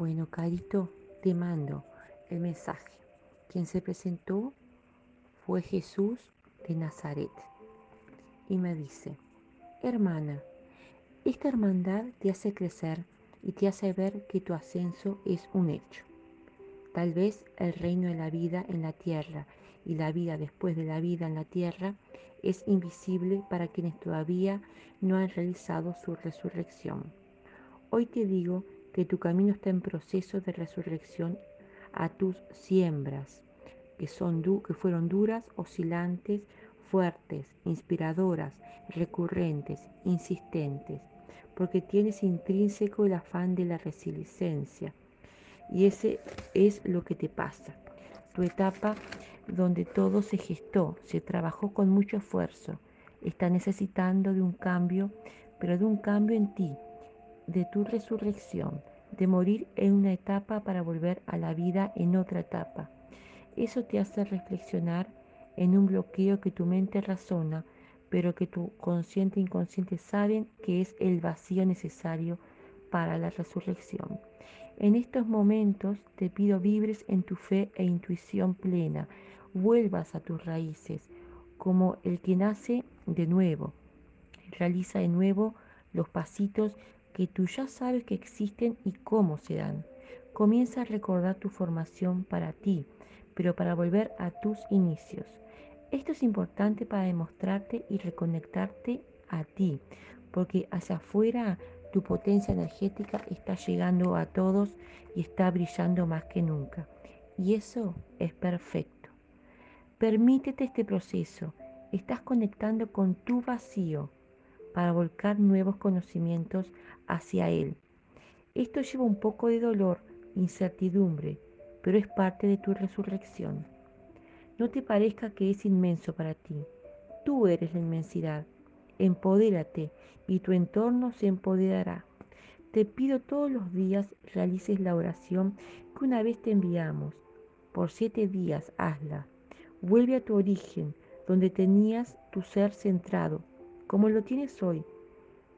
Bueno, Carito, te mando el mensaje. Quien se presentó fue Jesús de Nazaret. Y me dice, hermana, esta hermandad te hace crecer y te hace ver que tu ascenso es un hecho. Tal vez el reino de la vida en la tierra y la vida después de la vida en la tierra es invisible para quienes todavía no han realizado su resurrección. Hoy te digo que tu camino está en proceso de resurrección a tus siembras, que, son que fueron duras, oscilantes, fuertes, inspiradoras, recurrentes, insistentes, porque tienes intrínseco el afán de la resiliencia. Y ese es lo que te pasa. Tu etapa donde todo se gestó, se trabajó con mucho esfuerzo, está necesitando de un cambio, pero de un cambio en ti, de tu resurrección, de morir en una etapa para volver a la vida en otra etapa. Eso te hace reflexionar en un bloqueo que tu mente razona, pero que tu consciente e inconsciente saben que es el vacío necesario para la resurrección. En estos momentos te pido vibres en tu fe e intuición plena, vuelvas a tus raíces, como el que nace de nuevo. Realiza de nuevo los pasitos que tú ya sabes que existen y cómo se dan. Comienza a recordar tu formación para ti, pero para volver a tus inicios. Esto es importante para demostrarte y reconectarte a ti, porque hacia afuera tu potencia energética está llegando a todos y está brillando más que nunca. Y eso es perfecto. Permítete este proceso. Estás conectando con tu vacío para volcar nuevos conocimientos hacia Él. Esto lleva un poco de dolor, incertidumbre, pero es parte de tu resurrección. No te parezca que es inmenso para ti. Tú eres la inmensidad. Empodérate y tu entorno se empoderará. Te pido todos los días realices la oración que una vez te enviamos. Por siete días hazla. Vuelve a tu origen, donde tenías tu ser centrado, como lo tienes hoy,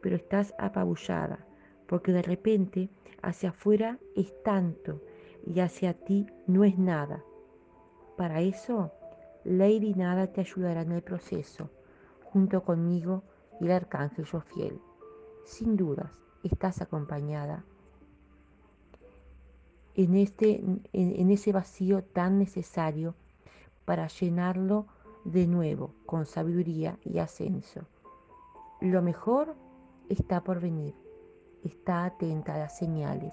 pero estás apabullada, porque de repente hacia afuera es tanto y hacia ti no es nada. Para eso, Lady Nada te ayudará en el proceso, junto conmigo y el arcángel Jofiel. Sin dudas, estás acompañada en, este, en, en ese vacío tan necesario para llenarlo de nuevo con sabiduría y ascenso. Lo mejor está por venir. Está atenta a las señales.